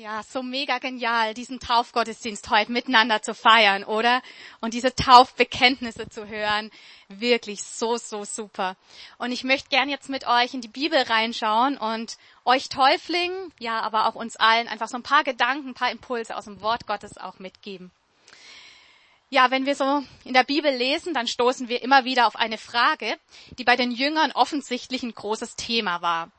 Ja, so mega genial, diesen Taufgottesdienst heute miteinander zu feiern, oder? Und diese Taufbekenntnisse zu hören. Wirklich so, so super. Und ich möchte gern jetzt mit euch in die Bibel reinschauen und euch Täuflingen, ja, aber auch uns allen einfach so ein paar Gedanken, ein paar Impulse aus dem Wort Gottes auch mitgeben. Ja, wenn wir so in der Bibel lesen, dann stoßen wir immer wieder auf eine Frage, die bei den Jüngern offensichtlich ein großes Thema war.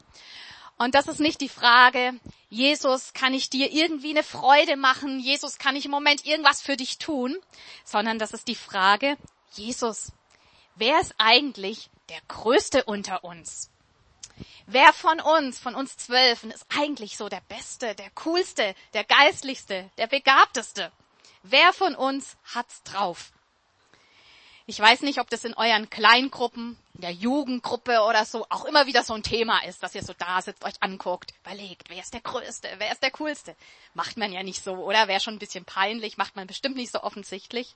Und das ist nicht die Frage, Jesus, kann ich dir irgendwie eine Freude machen? Jesus, kann ich im Moment irgendwas für dich tun? Sondern das ist die Frage, Jesus, wer ist eigentlich der Größte unter uns? Wer von uns, von uns Zwölfen, ist eigentlich so der Beste, der Coolste, der Geistlichste, der Begabteste? Wer von uns hat's drauf? Ich weiß nicht, ob das in euren Kleingruppen, in der Jugendgruppe oder so auch immer wieder so ein Thema ist, dass ihr so da sitzt, euch anguckt, überlegt, wer ist der Größte, wer ist der Coolste. Macht man ja nicht so, oder? Wäre schon ein bisschen peinlich, macht man bestimmt nicht so offensichtlich.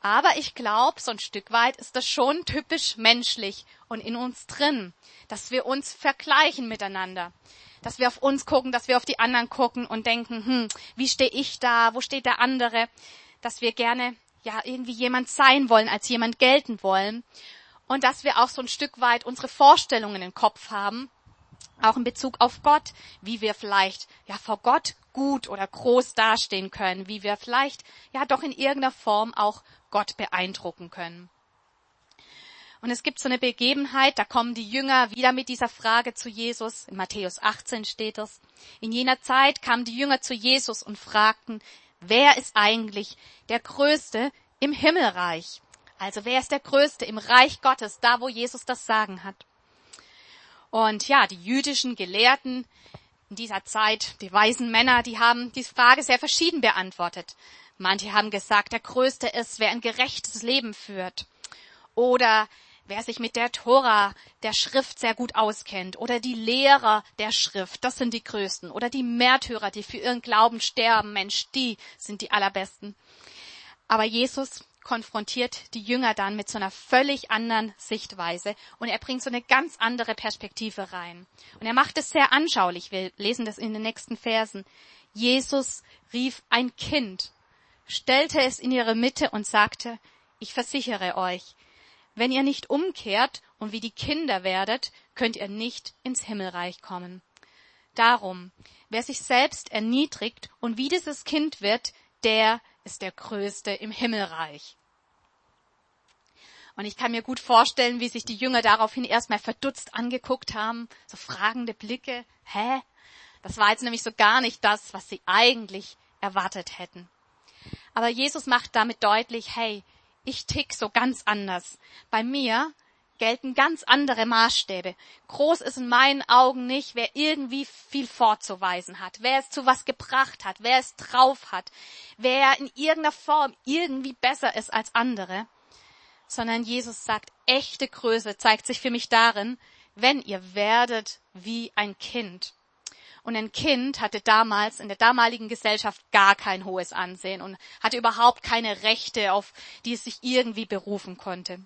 Aber ich glaube, so ein Stück weit ist das schon typisch menschlich und in uns drin, dass wir uns vergleichen miteinander. Dass wir auf uns gucken, dass wir auf die anderen gucken und denken, hm, wie stehe ich da, wo steht der andere? Dass wir gerne ja irgendwie jemand sein wollen, als jemand gelten wollen. Und dass wir auch so ein Stück weit unsere Vorstellungen im Kopf haben, auch in Bezug auf Gott, wie wir vielleicht ja vor Gott gut oder groß dastehen können, wie wir vielleicht ja doch in irgendeiner Form auch Gott beeindrucken können. Und es gibt so eine Begebenheit, da kommen die Jünger wieder mit dieser Frage zu Jesus. In Matthäus 18 steht es. In jener Zeit kamen die Jünger zu Jesus und fragten, wer ist eigentlich der Größte im Himmelreich? Also wer ist der Größte im Reich Gottes, da wo Jesus das Sagen hat? Und ja, die jüdischen Gelehrten in dieser Zeit, die weisen Männer, die haben diese Frage sehr verschieden beantwortet. Manche haben gesagt, der Größte ist, wer ein gerechtes Leben führt. Oder wer sich mit der Tora, der Schrift sehr gut auskennt, oder die Lehrer der Schrift, das sind die Größten, oder die Märtyrer, die für ihren Glauben sterben, Mensch, die sind die allerbesten. Aber Jesus konfrontiert die Jünger dann mit so einer völlig anderen Sichtweise und er bringt so eine ganz andere Perspektive rein. Und er macht es sehr anschaulich. Wir lesen das in den nächsten Versen. Jesus rief ein Kind, stellte es in ihre Mitte und sagte, ich versichere euch, wenn ihr nicht umkehrt und wie die Kinder werdet, könnt ihr nicht ins Himmelreich kommen. Darum, wer sich selbst erniedrigt und wie dieses Kind wird, der ist der Größte im Himmelreich. Und ich kann mir gut vorstellen, wie sich die Jünger daraufhin erstmal verdutzt angeguckt haben, so fragende Blicke. Hä? Das war jetzt nämlich so gar nicht das, was sie eigentlich erwartet hätten. Aber Jesus macht damit deutlich, hey, ich tick so ganz anders. Bei mir gelten ganz andere Maßstäbe. Groß ist in meinen Augen nicht, wer irgendwie viel vorzuweisen hat, wer es zu was gebracht hat, wer es drauf hat, wer in irgendeiner Form irgendwie besser ist als andere, sondern Jesus sagt, echte Größe zeigt sich für mich darin, wenn ihr werdet wie ein Kind. Und ein Kind hatte damals in der damaligen Gesellschaft gar kein hohes Ansehen und hatte überhaupt keine Rechte, auf die es sich irgendwie berufen konnte.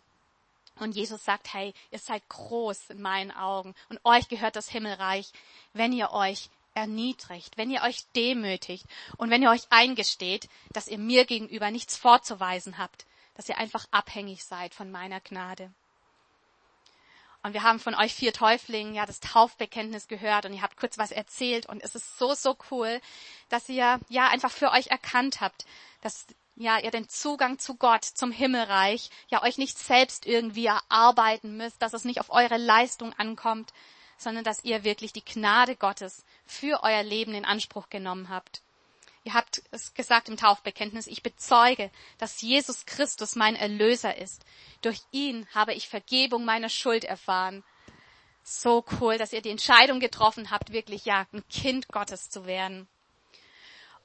Und Jesus sagt, hey, ihr seid groß in meinen Augen und euch gehört das Himmelreich, wenn ihr euch erniedrigt, wenn ihr euch demütigt und wenn ihr euch eingesteht, dass ihr mir gegenüber nichts vorzuweisen habt, dass ihr einfach abhängig seid von meiner Gnade. Und wir haben von euch vier Täuflingen ja das Taufbekenntnis gehört und ihr habt kurz was erzählt und es ist so, so cool, dass ihr ja einfach für euch erkannt habt, dass ja ihr den Zugang zu Gott, zum Himmelreich, ja euch nicht selbst irgendwie erarbeiten müsst, dass es nicht auf eure Leistung ankommt, sondern dass ihr wirklich die Gnade Gottes für euer Leben in Anspruch genommen habt. Ihr habt es gesagt im Taufbekenntnis, ich bezeuge, dass Jesus Christus mein Erlöser ist. Durch ihn habe ich Vergebung meiner Schuld erfahren. So cool, dass ihr die Entscheidung getroffen habt, wirklich ja, ein Kind Gottes zu werden.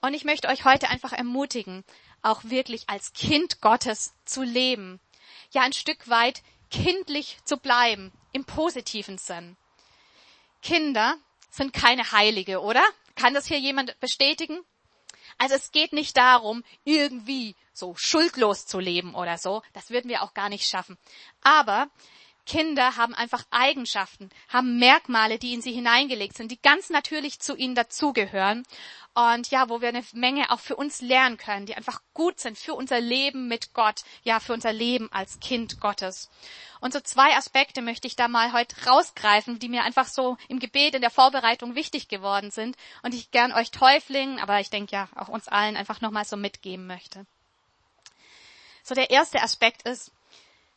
Und ich möchte euch heute einfach ermutigen, auch wirklich als Kind Gottes zu leben. Ja, ein Stück weit kindlich zu bleiben, im positiven Sinn. Kinder sind keine Heilige, oder? Kann das hier jemand bestätigen? Also es geht nicht darum, irgendwie so schuldlos zu leben oder so. Das würden wir auch gar nicht schaffen. Aber Kinder haben einfach Eigenschaften, haben Merkmale, die in sie hineingelegt sind, die ganz natürlich zu ihnen dazugehören. Und ja, wo wir eine Menge auch für uns lernen können, die einfach gut sind für unser Leben mit Gott, ja, für unser Leben als Kind Gottes. Und so zwei Aspekte möchte ich da mal heute rausgreifen, die mir einfach so im Gebet, in der Vorbereitung wichtig geworden sind und ich gern euch Täuflingen, aber ich denke ja auch uns allen einfach nochmal so mitgeben möchte. So der erste Aspekt ist,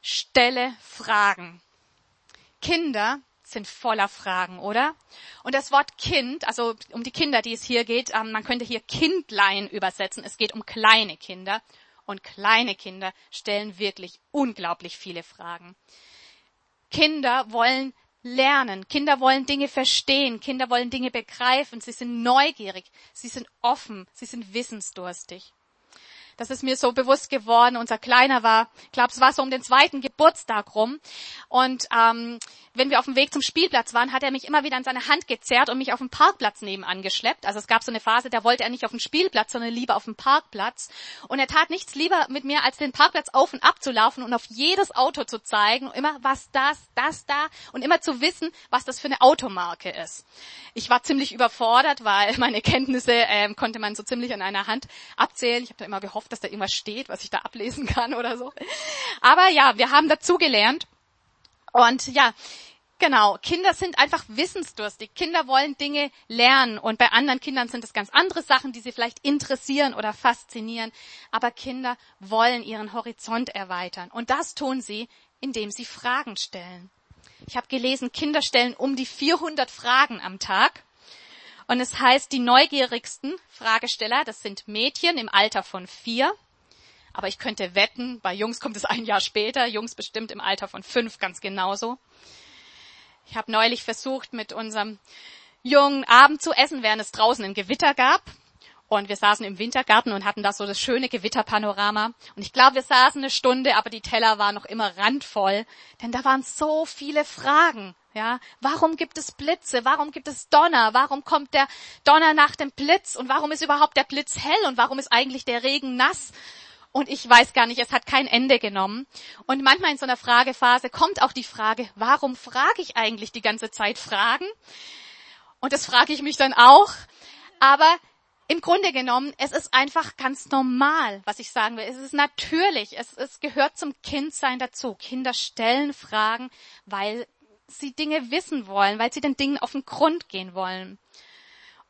stelle Fragen. Kinder sind voller Fragen, oder? Und das Wort Kind, also um die Kinder, die es hier geht, ähm, man könnte hier Kindlein übersetzen. Es geht um kleine Kinder. Und kleine Kinder stellen wirklich unglaublich viele Fragen. Kinder wollen lernen. Kinder wollen Dinge verstehen. Kinder wollen Dinge begreifen. Sie sind neugierig. Sie sind offen. Sie sind wissensdurstig. Das ist mir so bewusst geworden. Unser Kleiner war, ich glaube, es war so um den zweiten Geburtstag rum. Und ähm, wenn wir auf dem Weg zum Spielplatz waren, hat er mich immer wieder an seine Hand gezerrt und mich auf dem Parkplatz nebenan geschleppt. Also es gab so eine Phase, da wollte er nicht auf dem Spielplatz, sondern lieber auf dem Parkplatz. Und er tat nichts lieber mit mir, als den Parkplatz auf und ab zu laufen und auf jedes Auto zu zeigen. Immer, was das, das da. Und immer zu wissen, was das für eine Automarke ist. Ich war ziemlich überfordert, weil meine Kenntnisse ähm, konnte man so ziemlich an einer Hand abzählen. Ich habe da immer gehofft, dass da irgendwas steht, was ich da ablesen kann oder so. Aber ja, wir haben dazugelernt. Und ja, Genau, Kinder sind einfach wissensdurstig. Kinder wollen Dinge lernen und bei anderen Kindern sind es ganz andere Sachen, die sie vielleicht interessieren oder faszinieren. Aber Kinder wollen ihren Horizont erweitern und das tun sie, indem sie Fragen stellen. Ich habe gelesen, Kinder stellen um die 400 Fragen am Tag und es heißt, die neugierigsten Fragesteller, das sind Mädchen im Alter von vier. Aber ich könnte wetten, bei Jungs kommt es ein Jahr später, Jungs bestimmt im Alter von fünf ganz genauso. Ich habe neulich versucht, mit unserem Jungen Abend zu essen, während es draußen ein Gewitter gab. Und wir saßen im Wintergarten und hatten da so das schöne Gewitterpanorama. Und ich glaube, wir saßen eine Stunde, aber die Teller waren noch immer randvoll, denn da waren so viele Fragen. Ja, warum gibt es Blitze? Warum gibt es Donner? Warum kommt der Donner nach dem Blitz? Und warum ist überhaupt der Blitz hell? Und warum ist eigentlich der Regen nass? Und ich weiß gar nicht, es hat kein Ende genommen. Und manchmal in so einer Fragephase kommt auch die Frage, warum frage ich eigentlich die ganze Zeit Fragen? Und das frage ich mich dann auch. Aber im Grunde genommen, es ist einfach ganz normal, was ich sagen will. Es ist natürlich, es, es gehört zum Kindsein dazu. Kinder stellen Fragen, weil sie Dinge wissen wollen, weil sie den Dingen auf den Grund gehen wollen.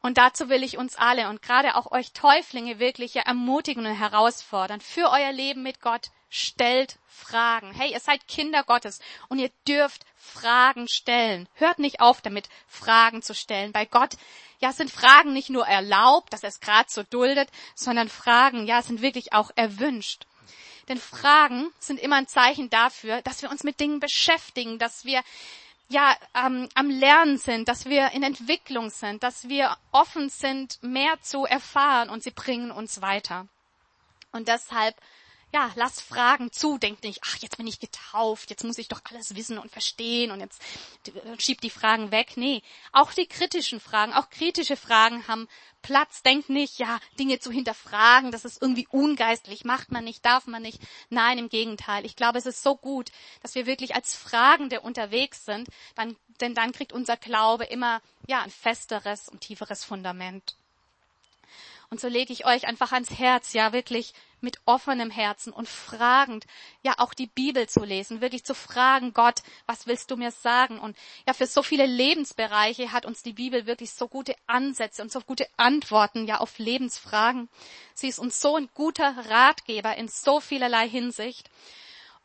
Und dazu will ich uns alle und gerade auch euch Täuflinge wirklich ermutigen und herausfordern. Für euer Leben mit Gott stellt Fragen. Hey, ihr seid Kinder Gottes und ihr dürft Fragen stellen. Hört nicht auf damit, Fragen zu stellen. Bei Gott, ja, sind Fragen nicht nur erlaubt, dass er es gerade so duldet, sondern Fragen, ja, sind wirklich auch erwünscht. Denn Fragen sind immer ein Zeichen dafür, dass wir uns mit Dingen beschäftigen, dass wir ja ähm, am Lernen sind, dass wir in Entwicklung sind, dass wir offen sind, mehr zu erfahren und sie bringen uns weiter. Und deshalb ja, lass Fragen zu, denk nicht, ach, jetzt bin ich getauft, jetzt muss ich doch alles wissen und verstehen und jetzt schieb die Fragen weg. Nee, auch die kritischen Fragen, auch kritische Fragen haben Platz. Denk nicht, ja, Dinge zu hinterfragen, das ist irgendwie ungeistlich, macht man nicht, darf man nicht. Nein, im Gegenteil. Ich glaube, es ist so gut, dass wir wirklich als Fragende unterwegs sind, dann, denn dann kriegt unser Glaube immer, ja, ein festeres und tieferes Fundament. Und so lege ich euch einfach ans Herz, ja, wirklich mit offenem Herzen und fragend, ja, auch die Bibel zu lesen, wirklich zu fragen, Gott, was willst du mir sagen? Und ja, für so viele Lebensbereiche hat uns die Bibel wirklich so gute Ansätze und so gute Antworten, ja, auf Lebensfragen. Sie ist uns so ein guter Ratgeber in so vielerlei Hinsicht.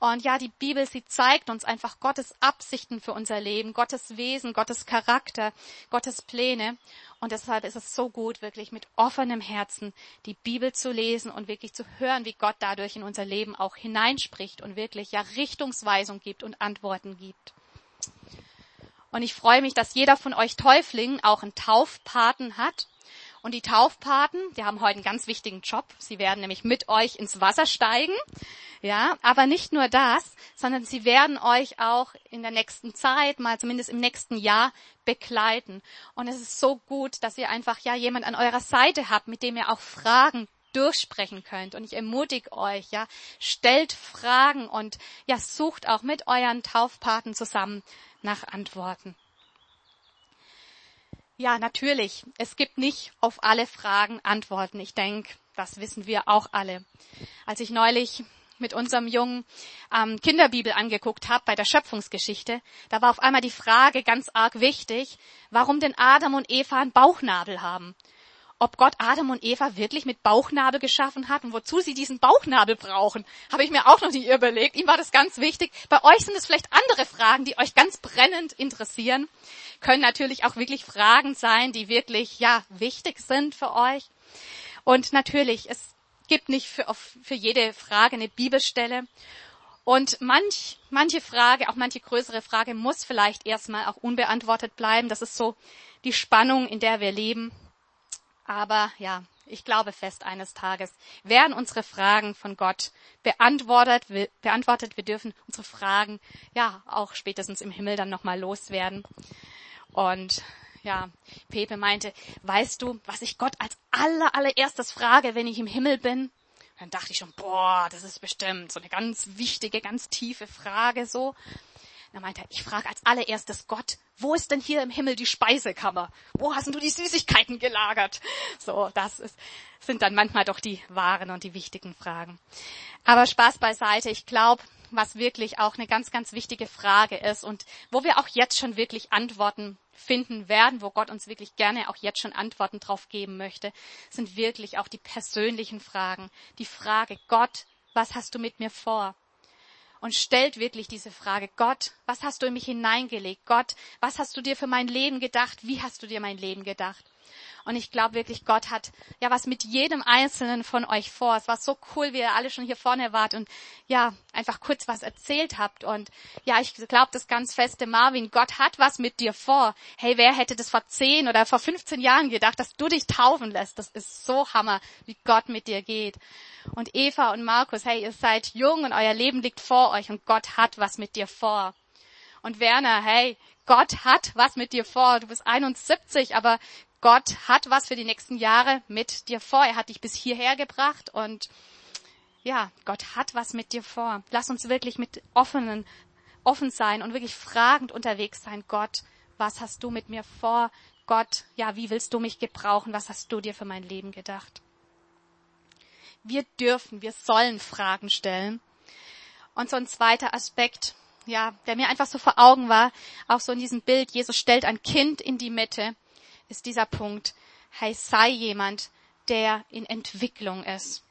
Und ja, die Bibel, sie zeigt uns einfach Gottes Absichten für unser Leben, Gottes Wesen, Gottes Charakter, Gottes Pläne. Und deshalb ist es so gut, wirklich mit offenem Herzen die Bibel zu lesen und wirklich zu hören, wie Gott dadurch in unser Leben auch hineinspricht und wirklich ja Richtungsweisung gibt und Antworten gibt. Und ich freue mich, dass jeder von euch Täuflingen auch einen Taufpaten hat. Und die Taufpaten, die haben heute einen ganz wichtigen Job. Sie werden nämlich mit euch ins Wasser steigen. Ja, aber nicht nur das, sondern sie werden euch auch in der nächsten Zeit, mal zumindest im nächsten Jahr begleiten. Und es ist so gut, dass ihr einfach ja jemand an eurer Seite habt, mit dem ihr auch fragen durchsprechen könnt. Und ich ermutige euch, ja, stellt Fragen und ja, sucht auch mit euren Taufpaten zusammen nach Antworten. Ja, natürlich. Es gibt nicht auf alle Fragen Antworten. Ich denke, das wissen wir auch alle. Als ich neulich mit unserem Jungen ähm, Kinderbibel angeguckt habe bei der Schöpfungsgeschichte, da war auf einmal die Frage ganz arg wichtig, warum denn Adam und Eva einen Bauchnabel haben. Ob Gott Adam und Eva wirklich mit Bauchnabel geschaffen hat und wozu sie diesen Bauchnabel brauchen, habe ich mir auch noch nie überlegt. Ihm war das ganz wichtig. Bei euch sind es vielleicht andere Fragen, die euch ganz brennend interessieren. Können natürlich auch wirklich Fragen sein, die wirklich, ja, wichtig sind für euch. Und natürlich, es gibt nicht für, für jede Frage eine Bibelstelle. Und manch, manche Frage, auch manche größere Frage muss vielleicht erstmal auch unbeantwortet bleiben. Das ist so die Spannung, in der wir leben. Aber ja, ich glaube fest, eines Tages werden unsere Fragen von Gott beantwortet. Wir, beantwortet. Wir dürfen unsere Fragen ja auch spätestens im Himmel dann nochmal loswerden. Und ja, Pepe meinte, weißt du, was ich Gott als aller, allererstes frage, wenn ich im Himmel bin? Dann dachte ich schon, boah, das ist bestimmt so eine ganz wichtige, ganz tiefe Frage so. Dann meinte er, ich frage als allererstes Gott, wo ist denn hier im Himmel die Speisekammer? Wo hast du die Süßigkeiten gelagert? So, das ist, sind dann manchmal doch die wahren und die wichtigen Fragen. Aber Spaß beiseite. Ich glaube, was wirklich auch eine ganz, ganz wichtige Frage ist und wo wir auch jetzt schon wirklich Antworten finden werden, wo Gott uns wirklich gerne auch jetzt schon Antworten drauf geben möchte, sind wirklich auch die persönlichen Fragen. Die Frage, Gott, was hast du mit mir vor? Und stellt wirklich diese Frage, Gott, was hast du in mich hineingelegt? Gott, was hast du dir für mein Leben gedacht? Wie hast du dir mein Leben gedacht? Und ich glaube wirklich, Gott hat ja was mit jedem Einzelnen von euch vor. Es war so cool, wie ihr alle schon hier vorne wart und ja, einfach kurz was erzählt habt. Und ja, ich glaube das ganz feste, Marvin, Gott hat was mit dir vor. Hey, wer hätte das vor 10 oder vor 15 Jahren gedacht, dass du dich taufen lässt? Das ist so Hammer, wie Gott mit dir geht. Und Eva und Markus, hey, ihr seid jung und euer Leben liegt vor euch und Gott hat was mit dir vor. Und Werner, hey, Gott hat was mit dir vor. Du bist 71, aber Gott hat was für die nächsten Jahre mit dir vor. Er hat dich bis hierher gebracht und ja, Gott hat was mit dir vor. Lass uns wirklich mit offenen, offen sein und wirklich fragend unterwegs sein. Gott, was hast du mit mir vor? Gott, ja, wie willst du mich gebrauchen? Was hast du dir für mein Leben gedacht? Wir dürfen, wir sollen Fragen stellen. Und so ein zweiter Aspekt, ja, der mir einfach so vor Augen war, auch so in diesem Bild, Jesus stellt ein Kind in die Mitte ist dieser Punkt, hey, sei jemand, der in Entwicklung ist.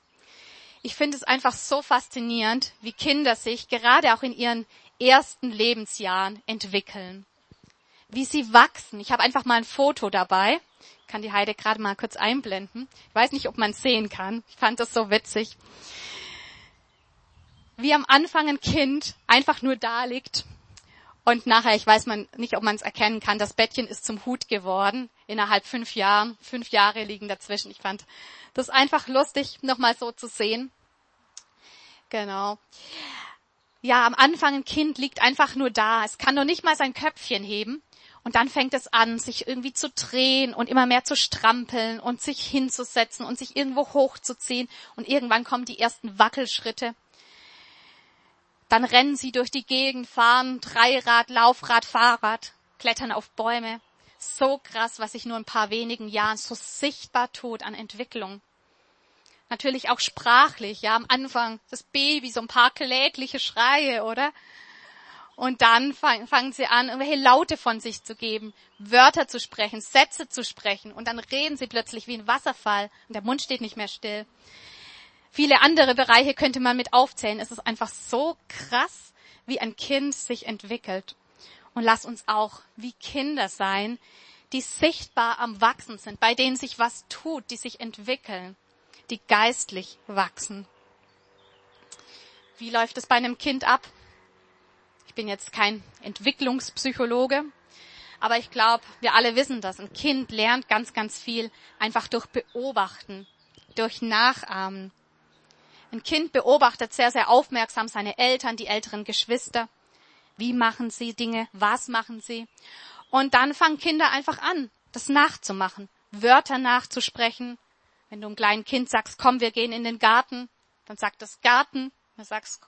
Ich finde es einfach so faszinierend, wie Kinder sich gerade auch in ihren ersten Lebensjahren entwickeln. Wie sie wachsen. Ich habe einfach mal ein Foto dabei. Ich kann die Heide gerade mal kurz einblenden. Ich weiß nicht, ob man es sehen kann. Ich fand das so witzig. Wie am Anfang ein Kind einfach nur da liegt und nachher, ich weiß man nicht, ob man es erkennen kann, das Bettchen ist zum Hut geworden. Innerhalb fünf Jahren. Fünf Jahre liegen dazwischen. Ich fand das einfach lustig, nochmal so zu sehen. Genau. Ja, am Anfang ein Kind liegt einfach nur da. Es kann noch nicht mal sein Köpfchen heben. Und dann fängt es an, sich irgendwie zu drehen und immer mehr zu strampeln und sich hinzusetzen und sich irgendwo hochzuziehen. Und irgendwann kommen die ersten Wackelschritte. Dann rennen sie durch die Gegend, fahren Dreirad, Laufrad, Fahrrad, klettern auf Bäume. So krass, was sich nur in ein paar wenigen Jahren so sichtbar tut an Entwicklung. Natürlich auch sprachlich, ja, am Anfang das Baby, so ein paar klägliche Schreie, oder? Und dann fangen sie an, irgendwelche Laute von sich zu geben, Wörter zu sprechen, Sätze zu sprechen. Und dann reden sie plötzlich wie ein Wasserfall und der Mund steht nicht mehr still. Viele andere Bereiche könnte man mit aufzählen. Es ist einfach so krass, wie ein Kind sich entwickelt. Und lass uns auch wie Kinder sein, die sichtbar am Wachsen sind, bei denen sich was tut, die sich entwickeln, die geistlich wachsen. Wie läuft es bei einem Kind ab? Ich bin jetzt kein Entwicklungspsychologe, aber ich glaube, wir alle wissen das. Ein Kind lernt ganz, ganz viel einfach durch Beobachten, durch Nachahmen. Ein Kind beobachtet sehr, sehr aufmerksam seine Eltern, die älteren Geschwister. Wie machen sie Dinge? Was machen sie? Und dann fangen Kinder einfach an, das nachzumachen, Wörter nachzusprechen, Wenn du einem kleinen Kind sagst, komm, wir gehen in den Garten, dann sagt das Garten. Du sagst,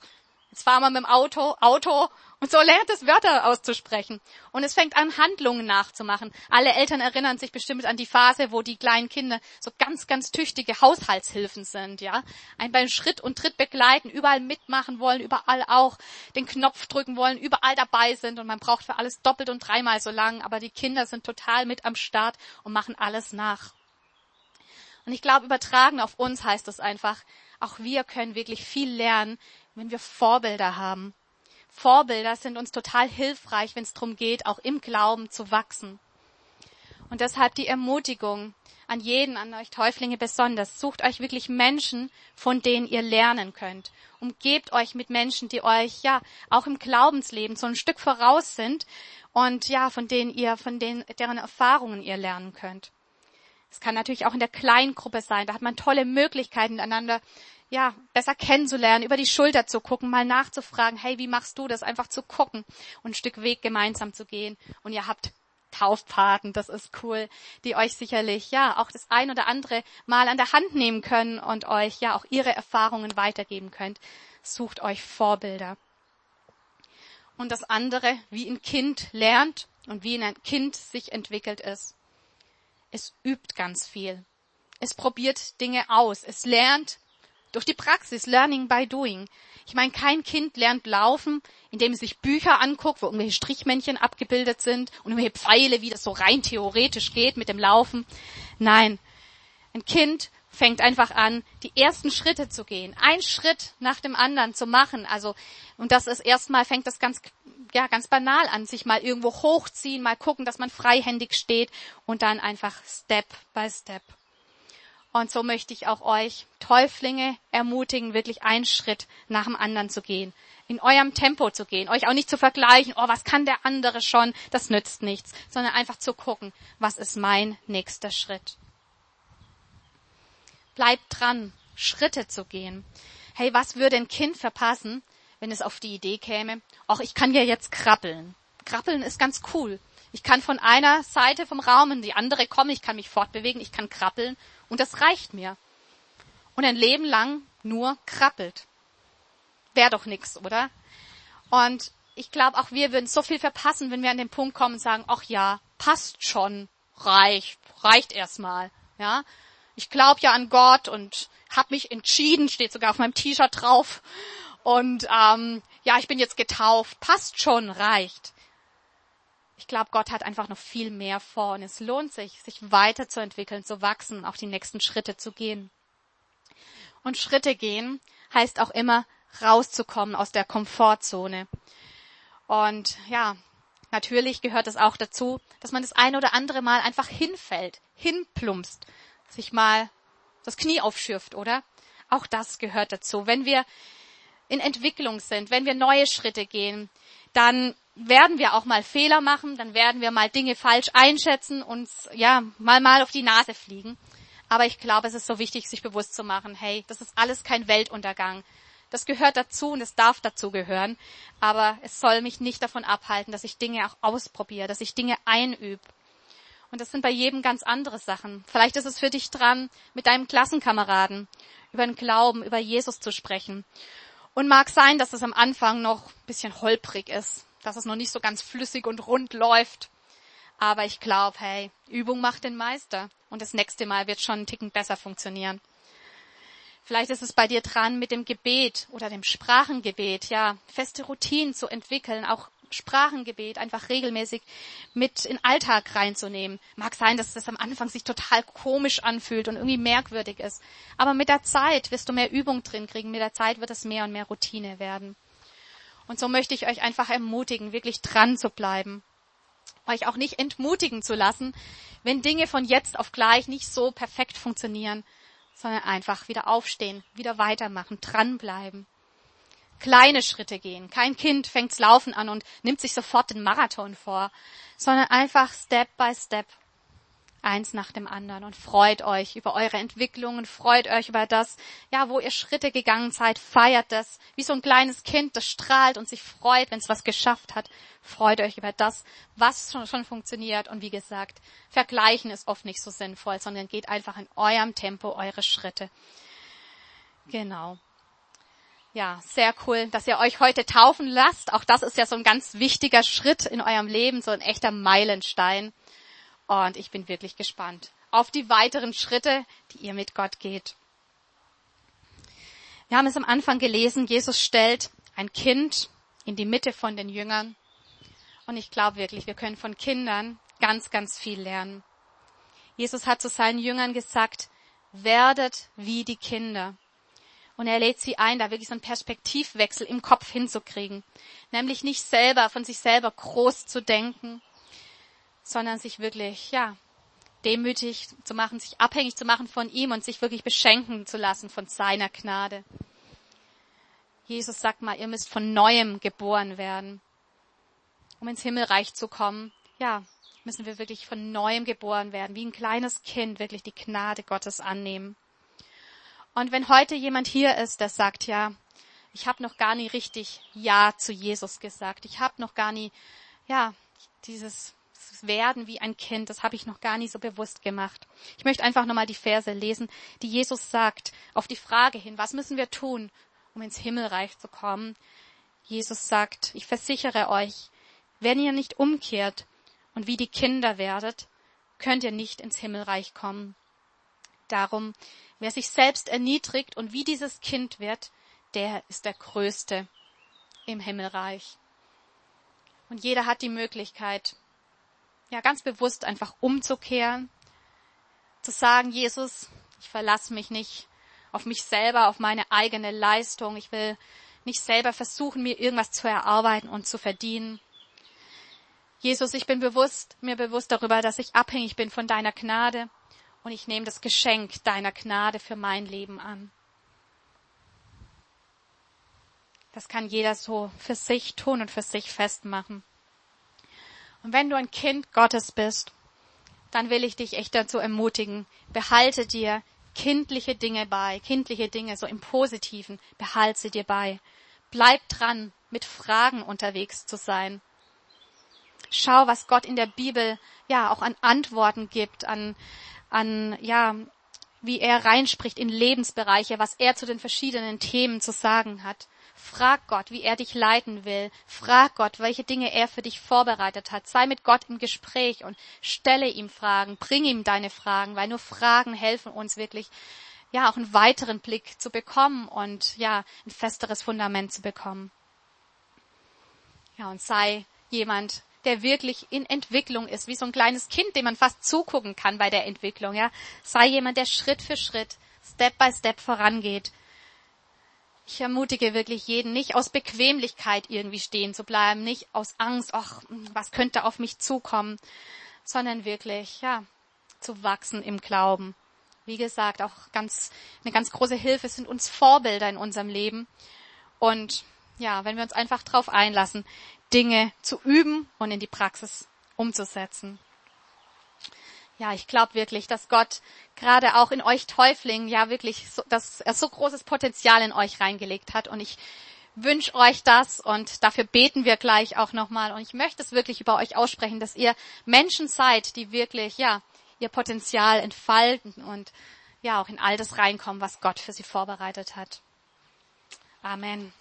Jetzt fahren wir mit dem Auto, Auto und so lernt es Wörter auszusprechen. Und es fängt an, Handlungen nachzumachen. Alle Eltern erinnern sich bestimmt an die Phase, wo die kleinen Kinder so ganz, ganz tüchtige Haushaltshilfen sind, ja. Ein beim Schritt und Tritt begleiten, überall mitmachen wollen, überall auch den Knopf drücken wollen, überall dabei sind und man braucht für alles doppelt und dreimal so lang, aber die Kinder sind total mit am Start und machen alles nach. Und ich glaube, übertragen auf uns heißt es einfach, auch wir können wirklich viel lernen, wenn wir Vorbilder haben. Vorbilder sind uns total hilfreich, wenn es darum geht, auch im Glauben zu wachsen. Und deshalb die Ermutigung an jeden, an euch Täuflinge besonders. Sucht euch wirklich Menschen, von denen ihr lernen könnt. Umgebt euch mit Menschen, die euch ja auch im Glaubensleben so ein Stück voraus sind und ja, von denen ihr, von denen, deren Erfahrungen ihr lernen könnt. Es kann natürlich auch in der Kleingruppe sein. Da hat man tolle Möglichkeiten, einander ja, besser kennenzulernen, über die Schulter zu gucken, mal nachzufragen, hey, wie machst du das? Einfach zu gucken und ein Stück Weg gemeinsam zu gehen. Und ihr habt Taufpaten, das ist cool, die euch sicherlich, ja, auch das ein oder andere mal an der Hand nehmen können und euch, ja, auch ihre Erfahrungen weitergeben könnt. Sucht euch Vorbilder. Und das andere, wie ein Kind lernt und wie ein Kind sich entwickelt ist. Es übt ganz viel. Es probiert Dinge aus. Es lernt durch die Praxis, Learning by Doing. Ich meine, kein Kind lernt laufen, indem es sich Bücher anguckt, wo irgendwelche Strichmännchen abgebildet sind und irgendwelche Pfeile, wie das so rein theoretisch geht mit dem Laufen. Nein, ein Kind fängt einfach an, die ersten Schritte zu gehen, ein Schritt nach dem anderen zu machen. Also und das ist erstmal fängt das ganz ja ganz banal an, sich mal irgendwo hochziehen, mal gucken, dass man freihändig steht und dann einfach Step by Step. Und so möchte ich auch euch Täuflinge ermutigen, wirklich einen Schritt nach dem anderen zu gehen. In eurem Tempo zu gehen. Euch auch nicht zu vergleichen, oh, was kann der andere schon? Das nützt nichts. Sondern einfach zu gucken, was ist mein nächster Schritt. Bleibt dran, Schritte zu gehen. Hey, was würde ein Kind verpassen, wenn es auf die Idee käme, ach, ich kann ja jetzt krabbeln. Krabbeln ist ganz cool. Ich kann von einer Seite vom Raum in die andere kommen, ich kann mich fortbewegen, ich kann krabbeln und das reicht mir. Und ein Leben lang nur krabbelt. Wäre doch nix, oder? Und ich glaube, auch wir würden so viel verpassen, wenn wir an den Punkt kommen und sagen, ach ja, passt schon, reicht, reicht erstmal, ja. Ich glaube ja an Gott und habe mich entschieden, steht sogar auf meinem T-Shirt drauf. Und ähm, ja, ich bin jetzt getauft, passt schon, reicht. Ich glaube, Gott hat einfach noch viel mehr vor und es lohnt sich, sich weiterzuentwickeln, zu wachsen, auch die nächsten Schritte zu gehen. Und Schritte gehen heißt auch immer rauszukommen aus der Komfortzone. Und ja, natürlich gehört es auch dazu, dass man das eine oder andere Mal einfach hinfällt, hinplumpst, sich mal das Knie aufschürft, oder? Auch das gehört dazu. Wenn wir in Entwicklung sind, wenn wir neue Schritte gehen, dann werden wir auch mal Fehler machen, dann werden wir mal Dinge falsch einschätzen und ja, mal mal auf die Nase fliegen. Aber ich glaube, es ist so wichtig, sich bewusst zu machen, hey, das ist alles kein Weltuntergang. Das gehört dazu und es darf dazu gehören. Aber es soll mich nicht davon abhalten, dass ich Dinge auch ausprobiere, dass ich Dinge einübe. Und das sind bei jedem ganz andere Sachen. Vielleicht ist es für dich dran, mit deinem Klassenkameraden über den Glauben, über Jesus zu sprechen. Und mag sein, dass es am Anfang noch ein bisschen holprig ist, dass es noch nicht so ganz flüssig und rund läuft. Aber ich glaube, hey, Übung macht den Meister. Und das nächste Mal wird schon einen Ticken besser funktionieren. Vielleicht ist es bei dir dran, mit dem Gebet oder dem Sprachengebet, ja, feste Routinen zu entwickeln, auch Sprachengebet einfach regelmäßig mit in Alltag reinzunehmen. Mag sein, dass das am Anfang sich total komisch anfühlt und irgendwie merkwürdig ist. Aber mit der Zeit wirst du mehr Übung drin kriegen. Mit der Zeit wird es mehr und mehr Routine werden. Und so möchte ich euch einfach ermutigen, wirklich dran zu bleiben. Euch auch nicht entmutigen zu lassen, wenn Dinge von jetzt auf gleich nicht so perfekt funktionieren, sondern einfach wieder aufstehen, wieder weitermachen, dranbleiben. Kleine Schritte gehen. Kein Kind fängt's Laufen an und nimmt sich sofort den Marathon vor, sondern einfach Step by Step. Eins nach dem anderen und freut euch über eure Entwicklungen, freut euch über das, ja, wo ihr Schritte gegangen seid, feiert das, wie so ein kleines Kind, das strahlt und sich freut, wenn es was geschafft hat. Freut euch über das, was schon, schon funktioniert und wie gesagt, vergleichen ist oft nicht so sinnvoll, sondern geht einfach in eurem Tempo eure Schritte. Genau. Ja, sehr cool, dass ihr euch heute taufen lasst. Auch das ist ja so ein ganz wichtiger Schritt in eurem Leben, so ein echter Meilenstein. Und ich bin wirklich gespannt auf die weiteren Schritte, die ihr mit Gott geht. Wir haben es am Anfang gelesen, Jesus stellt ein Kind in die Mitte von den Jüngern. Und ich glaube wirklich, wir können von Kindern ganz, ganz viel lernen. Jesus hat zu seinen Jüngern gesagt, werdet wie die Kinder. Und er lädt sie ein, da wirklich so einen Perspektivwechsel im Kopf hinzukriegen. Nämlich nicht selber, von sich selber groß zu denken, sondern sich wirklich, ja, demütig zu machen, sich abhängig zu machen von ihm und sich wirklich beschenken zu lassen von seiner Gnade. Jesus sagt mal, ihr müsst von neuem geboren werden. Um ins Himmelreich zu kommen, ja, müssen wir wirklich von neuem geboren werden, wie ein kleines Kind wirklich die Gnade Gottes annehmen. Und wenn heute jemand hier ist, der sagt, ja, ich habe noch gar nie richtig Ja zu Jesus gesagt, ich habe noch gar nie, ja, dieses werden wie ein Kind, das habe ich noch gar nie so bewusst gemacht. Ich möchte einfach nochmal die Verse lesen, die Jesus sagt, auf die Frage hin, was müssen wir tun, um ins Himmelreich zu kommen? Jesus sagt, ich versichere euch, wenn ihr nicht umkehrt und wie die Kinder werdet, könnt ihr nicht ins Himmelreich kommen. Darum, wer sich selbst erniedrigt und wie dieses Kind wird, der ist der Größte im Himmelreich. Und jeder hat die Möglichkeit, ja, ganz bewusst einfach umzukehren, zu sagen, Jesus, ich verlasse mich nicht auf mich selber, auf meine eigene Leistung. Ich will nicht selber versuchen, mir irgendwas zu erarbeiten und zu verdienen. Jesus, ich bin bewusst, mir bewusst darüber, dass ich abhängig bin von deiner Gnade und ich nehme das Geschenk deiner Gnade für mein Leben an. Das kann jeder so für sich tun und für sich festmachen. Und wenn du ein Kind Gottes bist, dann will ich dich echt dazu ermutigen, behalte dir kindliche Dinge bei, kindliche Dinge, so im Positiven, behalte sie dir bei. Bleib dran, mit Fragen unterwegs zu sein. Schau, was Gott in der Bibel ja auch an Antworten gibt, an, an, ja, wie er reinspricht in Lebensbereiche, was er zu den verschiedenen Themen zu sagen hat. Frag Gott, wie er dich leiten will. Frag Gott, welche Dinge er für dich vorbereitet hat. Sei mit Gott im Gespräch und stelle ihm Fragen. Bring ihm deine Fragen, weil nur Fragen helfen uns wirklich, ja, auch einen weiteren Blick zu bekommen und ja, ein festeres Fundament zu bekommen. Ja, und sei jemand, der wirklich in Entwicklung ist, wie so ein kleines Kind, dem man fast zugucken kann bei der Entwicklung, ja. Sei jemand, der Schritt für Schritt, Step by Step vorangeht ich ermutige wirklich jeden, nicht aus Bequemlichkeit irgendwie stehen zu bleiben, nicht aus Angst, ach, was könnte auf mich zukommen, sondern wirklich, ja, zu wachsen im Glauben. Wie gesagt, auch ganz, eine ganz große Hilfe sind uns Vorbilder in unserem Leben. Und ja, wenn wir uns einfach darauf einlassen, Dinge zu üben und in die Praxis umzusetzen ja, ich glaube wirklich, dass Gott gerade auch in euch Täuflingen ja wirklich, so, dass er so großes Potenzial in euch reingelegt hat und ich wünsche euch das und dafür beten wir gleich auch nochmal und ich möchte es wirklich über euch aussprechen, dass ihr Menschen seid, die wirklich, ja, ihr Potenzial entfalten und ja auch in all das reinkommen, was Gott für sie vorbereitet hat. Amen.